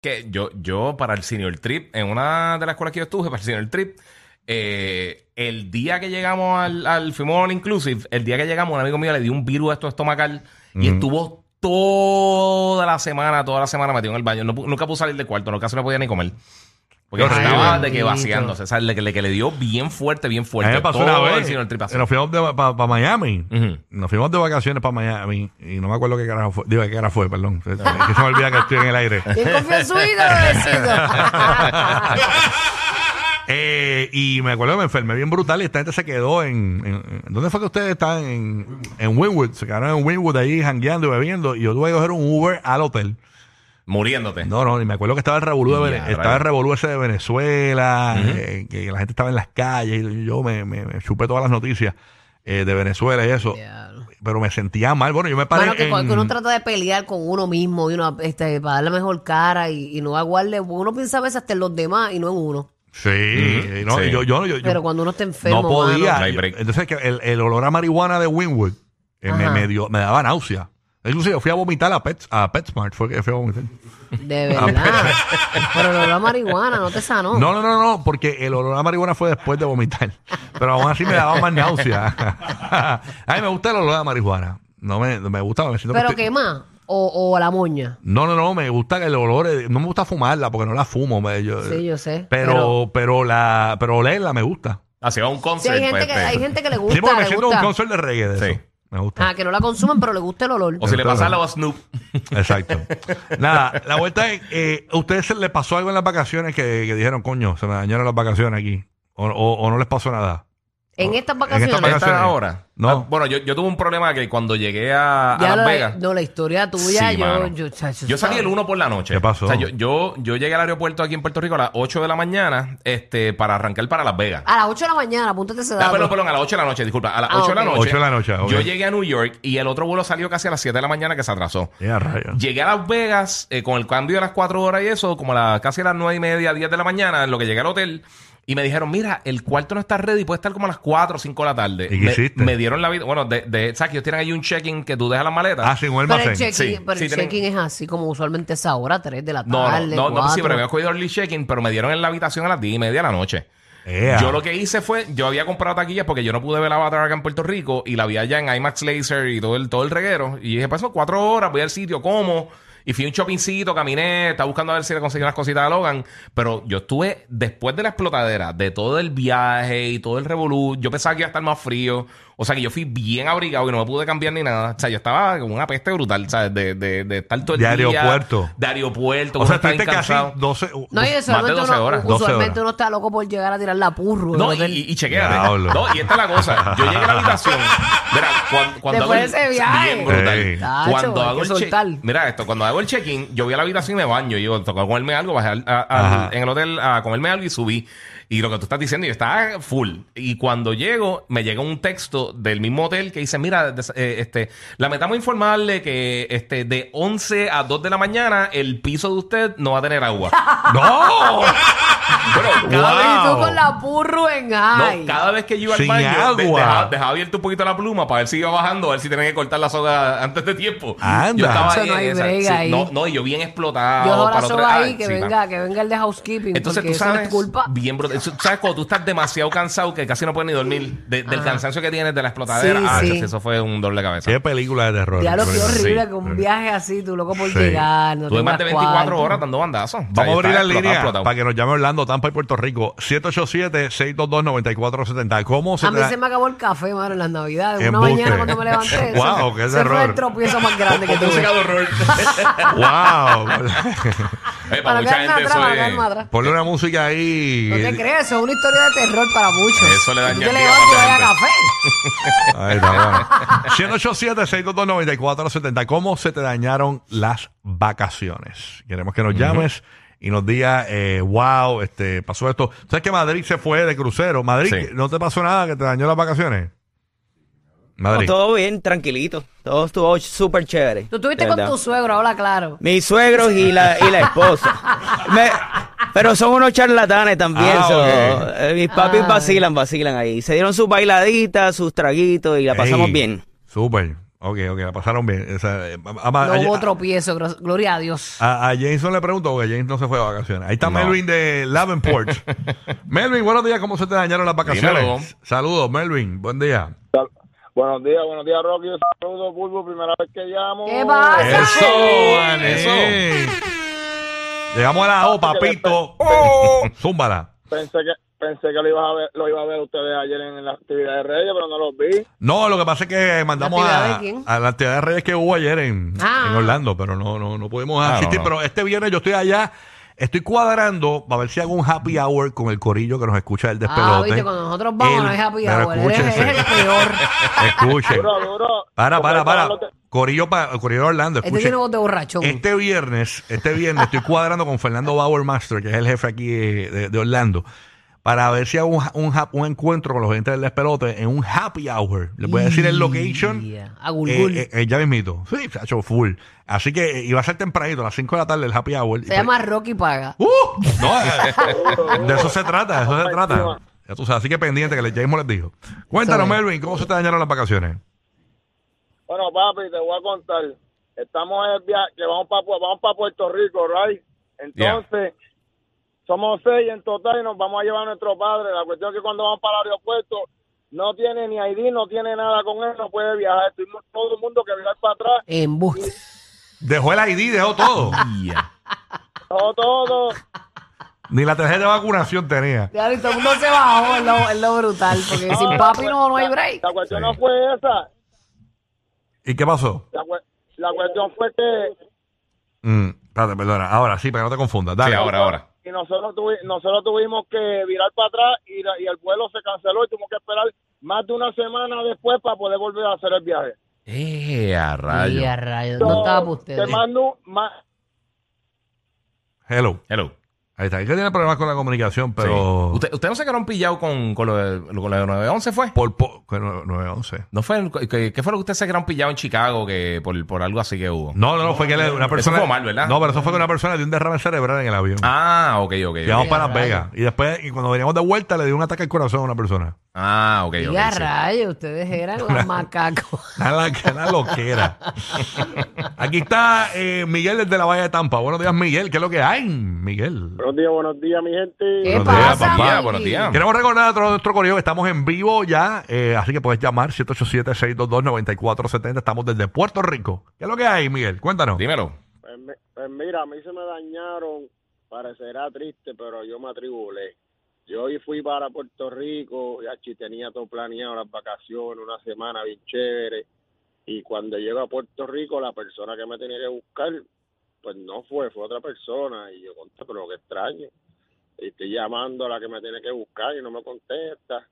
que yo, yo para el senior trip, en una de las escuelas que yo estuve, para el senior trip, eh, el día que llegamos al, al fuimos all inclusive, el día que llegamos, un amigo mío le dio un virus a esto estomacal y estuvo toda la semana, toda la semana metido en el baño. No nunca pudo salir del cuarto, no casi no podía ni comer. Porque estaba de que vaciándose. O sea, le, que le, que le dio bien fuerte, bien A mí fuerte. me pasó Todo una el vez. Nos fuimos para Miami. Ujú. Nos fuimos de vacaciones para Miami y no me acuerdo qué carajo fue. Digo, qué carajo fue, perdón. Es que se me olvida que estoy en el aire. Eh, y me acuerdo que me enfermé bien brutal y esta gente se quedó en, en- en- ¿Dónde fue que ustedes están? En, en Winwood. Se quedaron en Winwood ahí jangueando y bebiendo. Y yo tuve que coger un Uber al hotel. Muriéndote. No, no, y me acuerdo que estaba el revolú de, Vene- Ya, estaba rayos. el revolú ese de Venezuela, eh, que la gente estaba en las calles y yo me, me- me chupé todas las noticias eh, de Venezuela y eso. Diablo. Pero me sentía mal. Bueno, yo me paré Bueno, que en- cuando uno trata de pelear con uno mismo y uno, este, para darle mejor cara y, y no aguarle, uno piensa a veces hasta en los demás y no en uno. Sí, y no, Sí. yo, yo, yo- yo Pero cuando uno está enfermo, no podía. No hay Yo- break. Entonces, que el, el olor a marihuana de Winwood eh, me, Ajá. me, dio, me daba náusea. Inclusive yo fui a vomitar a, Pets, a PetSmart, fue que fui a vomitar. de verdad. Pero lo de la marihuana no te sanó. No, no, no, no, porque el olor a marihuana fue después de vomitar. Pero aún así me daba más náusea. a mí me gusta el olor a marihuana. No me, me gusta, me siento que Pero estoy- qué más. O, o la moña. No, no, no, me gusta el olor, eh, no me gusta fumarla porque no la fumo. me- yo- Sí, yo sé. Pero, pero, la, pero olerla me gusta. Hacía un Sí, concert. hay gente, pues, que, hay gente que le gusta. Sí, porque me siento un gusta. concert de reggae de Sí. eso. Me gusta. Ah, que no la consuman, pero le gusta el olor. O si le pasa algo a Snoop. Exacto. Nada, la vuelta es, eh, ¿a ustedes se les pasó algo en las vacaciones que, que dijeron, coño, se me dañaron las vacaciones aquí? ¿O, o- o no les pasó nada? En estas En vacaciones. estas vacaciones. ¿Esta ahora? No. Ah, bueno, yo, yo tuve un problema que cuando llegué a, Las la- Vegas. no, la historia tuya, Sí, yo, yo, salí ¿sabes? el 1 por la noche. ¿Qué pasó? O sea, yo, yo, yo llegué al aeropuerto aquí en Puerto Rico a las 8 de la mañana este, para arrancar para Las Vegas. A las 8 de la mañana, apúntate ese Ah, dato. perdón, perdón, a las 8 de la noche, disculpa. A las Ah, 8 de la noche. 8 de la noche. Yo llegué a New York y el otro vuelo salió casi a las 7 de la mañana que se atrasó. Ya, rayos. Llegué a Las Vegas eh, con el cambio de las 4 horas y eso, como a las, casi a las 9 y media, 10 de la mañana, en lo que llegué al hotel. Y me dijeron, mira, el cuarto no está ready, puede estar como a las 4 o 5 de la tarde. ¿Y qué me, hiciste? me dieron la vida. Bueno, de, de, ¿sabes que ellos tienen ahí un check-in que tú dejas las maletas? Ah, sí, un Pero el check-in Sí, pero sí, el tienen- check-in es así como usualmente es ahora, 3 de la No, no, tarde. no, no, sí, 4. pero había cogido early check-in, pero me dieron en la habitación a las 10 y media de la noche. Ea. Yo lo que hice fue, yo había comprado taquillas porque yo no pude ver Avatar acá en Puerto Rico y la vi allá en IMAX Laser y todo el, todo el reguero. Y dije, pues son cuatro horas, voy al sitio, como. Y fui a un shoppingcito, caminé, estaba buscando a ver si le conseguí unas cositas a Logan. Pero yo estuve, después de la explotadera, de todo el viaje y todo el revolú, yo pensaba que iba a estar más frío. O sea que yo fui bien abrigado y no me pude cambiar ni nada. O sea, yo estaba con una peste brutal, ¿sabes? De, de, de estar todo el De día. aeropuerto. De aeropuerto. O sea, estuviste casi cansado. 12... No, y Más de usualmente, 12 uno, horas. 12 usualmente horas. uno está loco por llegar a tirar la purro. No, y, y, y chequéate. No, y esta es la cosa. Yo llegué a la habitación. Mira, cuando, cuando Después hago el- de ese viaje. Bien brutal. Ey. Tacho, cuando hay hago el check soltar. Mira esto, cuando hago el check-in, yo voy a la habitación y me baño. Y yo toco comerme algo, bajé al- a- al- en el hotel a comerme algo y subí. Y lo que tú estás diciendo, yo estaba full. Y cuando llego, me llega un texto del mismo hotel que dice, mira, eh, este, lamentamos informarle que este, de 11 a 2 de la mañana el piso de usted no va a tener agua. ¡No! bueno, cada vez- Y tú Wow. con la en no, cada vez que yo iba al baño, de- dejaba, dejaba abierto un poquito la pluma para ver si iba bajando, a ver si tenía que cortar la soga antes de tiempo. Anda. Yo estaba Eso ahí no en hay esa- break sí, ahí. No, no, y yo bien explotado. Yo ahora soy otra- ahí ay, que sí, venga, que venga el de housekeeping. Entonces tú sabes, es culpa. bien brutal. ¿Sabes cuando tú estás demasiado cansado que casi no puedes ni dormir de- del cansancio que tienes de la explotadera? Sí, ah, sí. eso, fue un doble cabeza. Qué película de terror. Ya lo que Sí. horrible que un viaje así, tú loco por Sí. llegar. No Tuve más de tengas 24 cuarto. horas dando bandazos. Vamos a abrir la línea para que nos llame Orlando, Tampa y Puerto Rico. 787-622-9470. ¿Cómo se A mí te da- se me acabó el café, mano, en las navidades. Una Embuste. mañana cuando me levanté. Wow, ese- qué ese fue terror. el tropiezo más grande que tuve. ¡Wow! Para Para mucha gente atrás, eso para es- quedarme atrás. Ponle una música ahí. No te crees, eso es una historia de terror para muchos. Eso le daña Tú el día levantas y a café. Ahí está, bueno. 187-622-9470. ¿Cómo se te dañaron las vacaciones? Queremos que nos llames y nos digas, eh, wow, este, pasó esto. ¿Sabes que Madrid se fue de crucero? Madrid, Sí. ¿no te pasó nada que te dañó las vacaciones? No, Madrid. todo bien, tranquilito. Todo estuvo súper chévere. Tú estuviste de con verdad. tu suegro, habla claro. Mis suegros y la, y la esposa. Me- pero son unos charlatanes también. Ah, so, eh, mis papis Ay. vacilan, vacilan ahí. Se dieron sus bailaditas, sus traguitos y la pasamos Ey, bien. Súper. Ok, ok, la pasaron bien. Esa, eh, ama- No a, hubo a- tropiezo, gloria a Dios. a- a Jameson le pregunto porque James no se fue de vacaciones. Ahí está No. Melvin de Lavenport. Melvin, buenos días. ¿Cómo se te dañaron las vacaciones? Dímelo. Saludos, Melvin. Buen día. Sal- Buenos días, buenos días, Rocky. Saludos, Bulbo, primera vez que llamo. ¿Qué pasa? Eso, Eso. Llegamos a la O, papito. Zúmbala. Pensé que pensé que lo ibas a ver, lo iba a ver ustedes ayer en la actividad de Reyes, pero no los vi. No, lo que pasa es que mandamos ¿La actividad a, la actividad de Reyes que hubo ayer en, Ah. en Orlando, pero no, no, no pudimos Ah, asistir. no, no. Pero este viernes yo estoy allá, estoy cuadrando para ver si hago un happy hour con el corillo que nos escucha del despelote. Ah, viste, cuando nosotros vamos El- no es happy hour. Eres, escúchense. eres el peor. Escuchen. Duro, duro. Para, para, para. Corillo, pa, Corillo Orlando, Este escuchen. tiene voz de borrachón. Este viernes, este viernes estoy cuadrando con Fernando Bauer Master, que es el jefe aquí de, de Orlando, para ver si hago un, un, encuentro con los gente del despelote en un happy hour. Les voy a decir el location. Yeah. A Gulgul. Eh, eh, eh, ya mismito. Sí, se ha hecho full. Así que eh, iba a ser tempranito, a las 5 de la tarde, el happy hour. Se llama Rocky Paga. ¡Uh! No, de eso se trata, de eso se trata. Ya tú sabes, así que pendiente que le James les dijo. Cuéntanos. Melvin, ¿cómo se te dañaron las vacaciones? Bueno, papi, te voy a contar. Estamos en el viaje, que vamos para vamos para Puerto Rico, right? Entonces, somos seis en total y nos vamos a llevar a nuestro padre. La cuestión es que cuando vamos para el aeropuerto, no tiene ni ID, no tiene nada con él, no puede viajar. Tuvimos todo el mundo que viajar para atrás. Embuste. Dejó el ID, dejó todo. Ya. Todo, todo. Ni la tarjeta de vacunación tenía. Ya, y todo el mundo se bajó, es lo, es lo brutal. Porque sin papi no, no hay break. La cuestión Sí. no fue esa. ¿Y qué pasó? La, cue- la cuestión fue que Mm, espérate, perdona. Ahora sí, para que no te confundas. Dale. Sí, ahora, ahora. y nosotros, tuvi- nosotros tuvimos que virar para atrás y, la- y el vuelo se canceló y tuvimos que esperar más de una semana después para poder volver a hacer el viaje. Eh, a Y rayo. a rayos, no estaba para Te ustedes. mando más, Hello. Hello. Ahí está. Hay que tiene problemas con la comunicación, pero. Sí. ¿Usted, ¿Usted no se quedó pillado con, con lo de, con lo de 911 fue? Por, po- con 911. ¿No fue? ¿Qué, qué fue lo que usted se quedó pillado en Chicago que por, por algo así que hubo? No, no, no, fue que le- una persona. fue mal, ¿verdad? No, pero eso fue que una persona dio un derrame cerebral en el avión. Ah, ok, ok. Llegamos para Las. Vegas. Y después, y cuando veníamos de vuelta, le dio un ataque al corazón a una persona. Ah, ok, Y ok. a sí. rayos, ustedes eran los macacos. Nada, nada loquera. Aquí está eh, Miguel desde la Bahía de Tampa. Buenos días, Miguel. ¿Qué es lo que hay, Miguel? Buenos días, buenos días, mi gente. ¿Qué Buenos días, pasa, papá, buenos días. Queremos recordar a todo nuestro correo que estamos en vivo ya, eh, así que puedes llamar 787-622-9470. Estamos desde Puerto Rico. ¿Qué es lo que hay, Miguel? Cuéntanos. Dímelo. Pues, mi- pues mira, a mí se me dañaron, parecerá triste, pero yo me atribulé. Yo hoy fui para Puerto Rico, ya chi- tenía todo planeado, las vacaciones, una semana bien chévere. Y cuando llego a Puerto Rico, la persona que me tenía que buscar, pues no fue, fue otra persona. Y yo conté, pero qué extraño. Y estoy llamando a la que me tiene que buscar y no me contesta.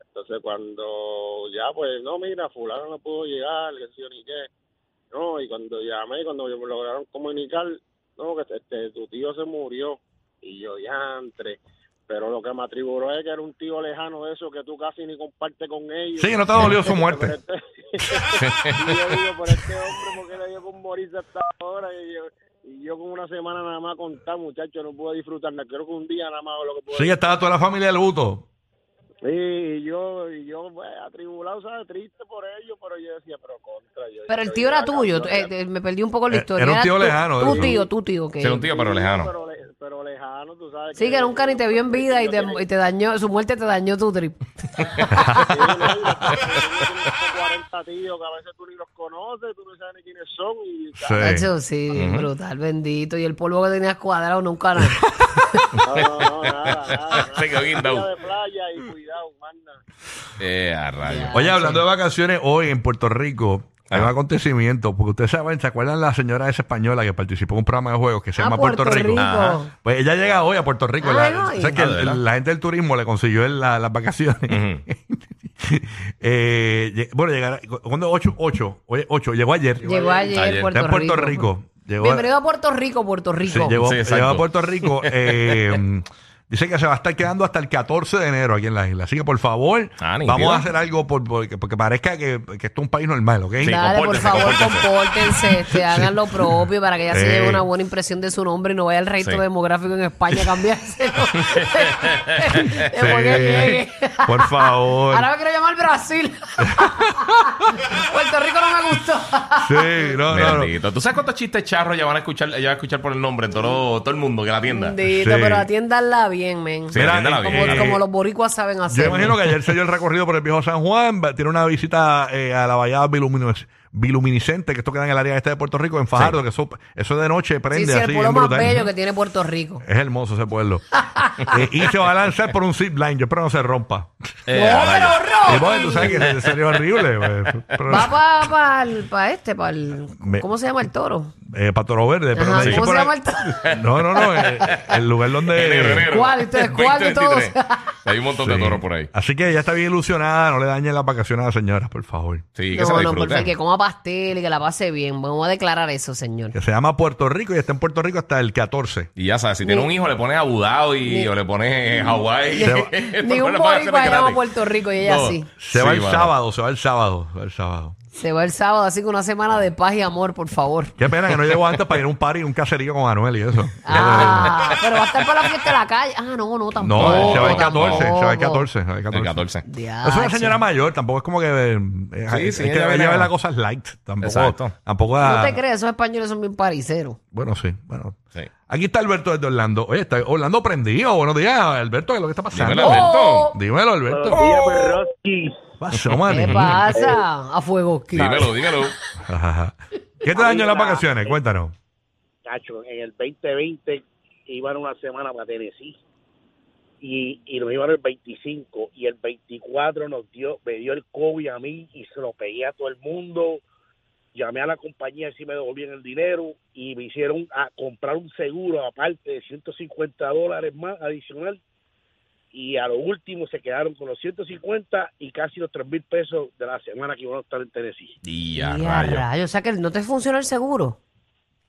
Entonces cuando ya, pues, no, mira, fulano no pudo llegar, que sí o ni qué. No, y cuando llamé, cuando me lograron comunicar, no, que este, tu tío se murió. Y yo, ya entre. Pero lo que me atribuló es que era un tío lejano de eso que tú casi ni compartes con ellos. Sí, no te dolió su muerte. Este- y yo digo, por este hombre, ¿por qué le dio con morirse hasta ahora? Y yo, y yo con una semana nada más contar, muchachos, no pude disfrutar. Creo que un día nada más lo que pude Sí, estaba toda la familia de luto. Sí, y yo, y yo, pues, atribulado, ¿sabes? Triste por ello, pero yo decía, pero contra. Yo, Pero el tío era tuyo. eh, eh, me perdí un poco la Eh, historia. era un tío tu- lejano, Tu sí. tío, tu tío. Que... Sí, era un tío, pero lejano. Pero, le- pero lejano, tú sabes. Sí, que nunca ni te vio en vida y te, y te dañó, su muerte te dañó tu trip. Sí, no, y después yo tengo 40 tíos que a veces tú ni los conoces, tú no sabes ni quiénes son. Y, Sí. Eso sí, brutal, bendito. Y el polvo que tenías cuadrado nunca nada. No, no, no, nada, nada. Se quedó guindado. Día de playa y cuidado, manda. Eh, a rayo. Ya. Oye, hablando de vacaciones, hoy en Puerto Rico hay un Ajá. acontecimiento, porque ustedes saben, ¿se acuerdan la señora esa española que participó en un programa de juegos que se Ah, llama Puerto, Rico? Ajá. Pues ella llega hoy a Puerto Rico. Ah, la, hoy. o sea que Ah, el- ¿de verdad? la gente del turismo le consiguió el- la- las vacaciones. Ujú. Eh, bueno, llegará. ¿Cuándo? 8, 8, 8, llegó ayer. Llegó ayer, Ayer. Puerto, en Puerto Rico. Rico. Llegó, Bienvenido a Puerto Rico, Puerto sí, Rico. llegó, Sí, llegó a Puerto Rico. eh, Dice que se va a estar quedando hasta el 14 de enero aquí en la isla. Así que por favor, Ah, vamos a hacer algo por, por- porque parezca que, que esto es un país normal, ¿ok? Sí. Dale, por compórtense, favor, compórtense. compórtense, este, hagan lo propio para que ya se Sí. lleve una buena impresión de su nombre y no vaya el registro Sí. demográfico en España a cambiárselo. Después que llegue. Por favor. Ahora me quiero llamar Brasil. Puerto Rico no me gustó. Sí, no, no, no. Bendito. ¿Tú sabes cuántos chistes charros ya van a escuchar, ya van a escuchar por el nombre en todo, todo el mundo que la tienda? Bendito, Sí. pero atiéndanla bien, men. Sí, Mira, atiéndala eh, como, como los boricuas saben Yo hacer. imagino que ayer se dio el recorrido por el viejo San Juan, tiene una visita eh, a la bahía bilumino- biluminiscente, que esto queda en el área este de Puerto Rico, en Fajardo, que eso, eso de noche Sí, prende sí, así, el pueblo más brutal. bello que tiene Puerto Rico. Es hermoso ese pueblo. Eh, y se va a lanzar por un zip line, yo espero no se rompa. Eh, no, a pero. Y bueno, tú sabes que sería horrible. pues, pero- Va para pa, pa este, para el... Me- ¿Cómo se llama el toro? eh, para Toro Verde. Pero Ajá, me dicen ¿Cómo por se ahí- llama el toro? No, no, no. eh, el lugar donde. Enero, enero. ¿Cuál? Ustedes, ¿cuál de 2023. Hay un montón de Sí. toros por ahí. Así que ella está bien ilusionada. No le dañen las vacaciones a la señora, por favor. Sí, que se No, la no, por disfruten. favor, que coma pastel y que la pase bien. Vamos a declarar eso, señor. Que se llama Puerto Rico y está en Puerto Rico hasta el 14. Y ya sabes, si tiene un hijo, le pones Abu Dhabi Ni- o le pones Hawái. Ni un boricua llama a Puerto Rico y ella No. sí. Se Sí, va el mano. sábado, se va el sábado, se va el sábado. Se va el sábado, así que una semana de paz y amor, por favor. Qué pena que no llegó antes para ir a un party, un caserío con Anuel y eso. Ah, pero va a estar para la fiesta de la calle. Ah, no, no, tampoco. No, se va el tampoco. 14, se va el 14, se va el 14. El 14. Diache. Es una señora mayor, tampoco es como que. eh, hay- sí, hay que ella ve ella la- ve las cosas light. Tampoco. Exacto. Tampoco No te crees, esos españoles son bien pariceros. Bueno, sí. Bueno. Sí. Aquí está Alberto desde Orlando. Oye, está Orlando prendido. Buenos días, Alberto. ¿Qué es lo que está pasando? Dímelo, Alberto. ¡Oh! Dímelo, Alberto. Buenos días. ¿Qué pasó, ¿Qué pasa? A fuego. Dímelo, dímelo. Ajá. ¿Qué te dañó en las vacaciones? Cuéntanos. Cacho, en el 2020 iban una semana para Tennessee y, y nos iban el 25 y el 24 nos dio, me dio el COVID a mí y se lo pegué a todo el mundo. Llamé a la compañía y si me devolvían el dinero y me hicieron a comprar un seguro aparte de 150 dólares más adicional y a lo último se quedaron con los 150 y casi los 3 mil pesos de la semana que iban a estar en Tennessee. Y a rayos. rayos. O sea que no te funciona el seguro.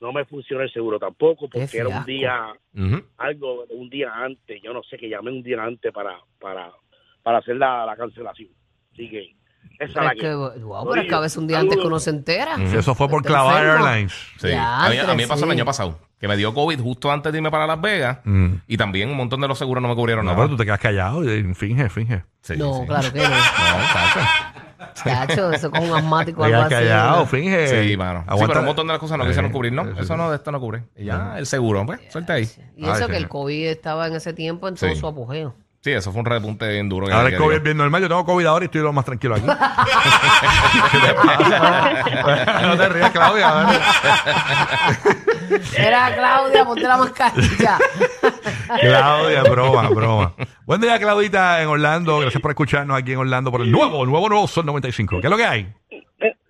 No me funcionó el seguro tampoco porque era un día algo de un día antes, yo no sé que llamé un día antes para para para hacer la, la cancelación. Así que esa es la que, que, wow, pero es que a veces un día antes que uno se entera. Eso fue por clavar. Airlines. Sí. Ya, a, mí, a mí me pasó el año pasado, que me dio COVID justo antes de irme para Las Vegas. Mm. Y también un montón de los seguros no me cubrieron No, nada. pero tú te quedas callado y finge, finge. Sí, No, sí. claro que no. No, tacho. Chacho, eso con un asmático algo quedas así. callado, ¿no? finge. Sí, mano. Sí, pero un montón de las cosas no quisieron cubrir, ¿no? sí, sí, Eso no, de esto no cubre. Y ya, el seguro, pues, suelta ahí. Y eso Ay, que el. COVID estaba en ese tiempo en todo Sí. su apogeo. Sí, eso fue un repunte bien duro. Ahora el COVID es bien normal. Yo tengo COVID ahora y estoy lo más tranquilo aquí. ¿Qué te pasa? no te rías, Claudia. Era Claudia, ponte la mascarilla. Claudia, broma, broma. Buen día, Claudita, en Orlando. Gracias por escucharnos aquí en Orlando por el nuevo, nuevo, nuevo Sol 95. ¿Qué es lo que hay?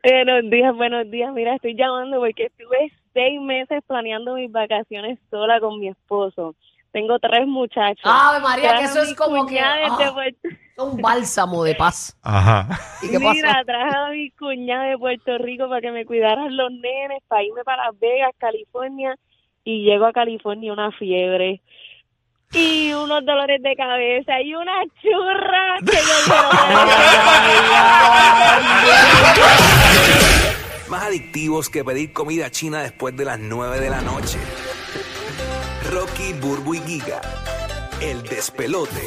Buenos días, buenos días. Mira, estoy llamando porque estuve seis meses planeando mis vacaciones sola con mi esposo. Tengo tres muchachos. Ave María, que eso es como que, ah. Puerto- Un bálsamo de paz. Ajá. ¿Y qué pasó? Mira, traje a mi cuñada de Puerto Rico para que me cuidaran los nenes, para irme para Las Vegas, California, y llego a California una fiebre y unos dolores de cabeza y una churra que yo quiero Más adictivos que pedir comida china después de las 9 de la noche. Burbu y Giga. El despelote.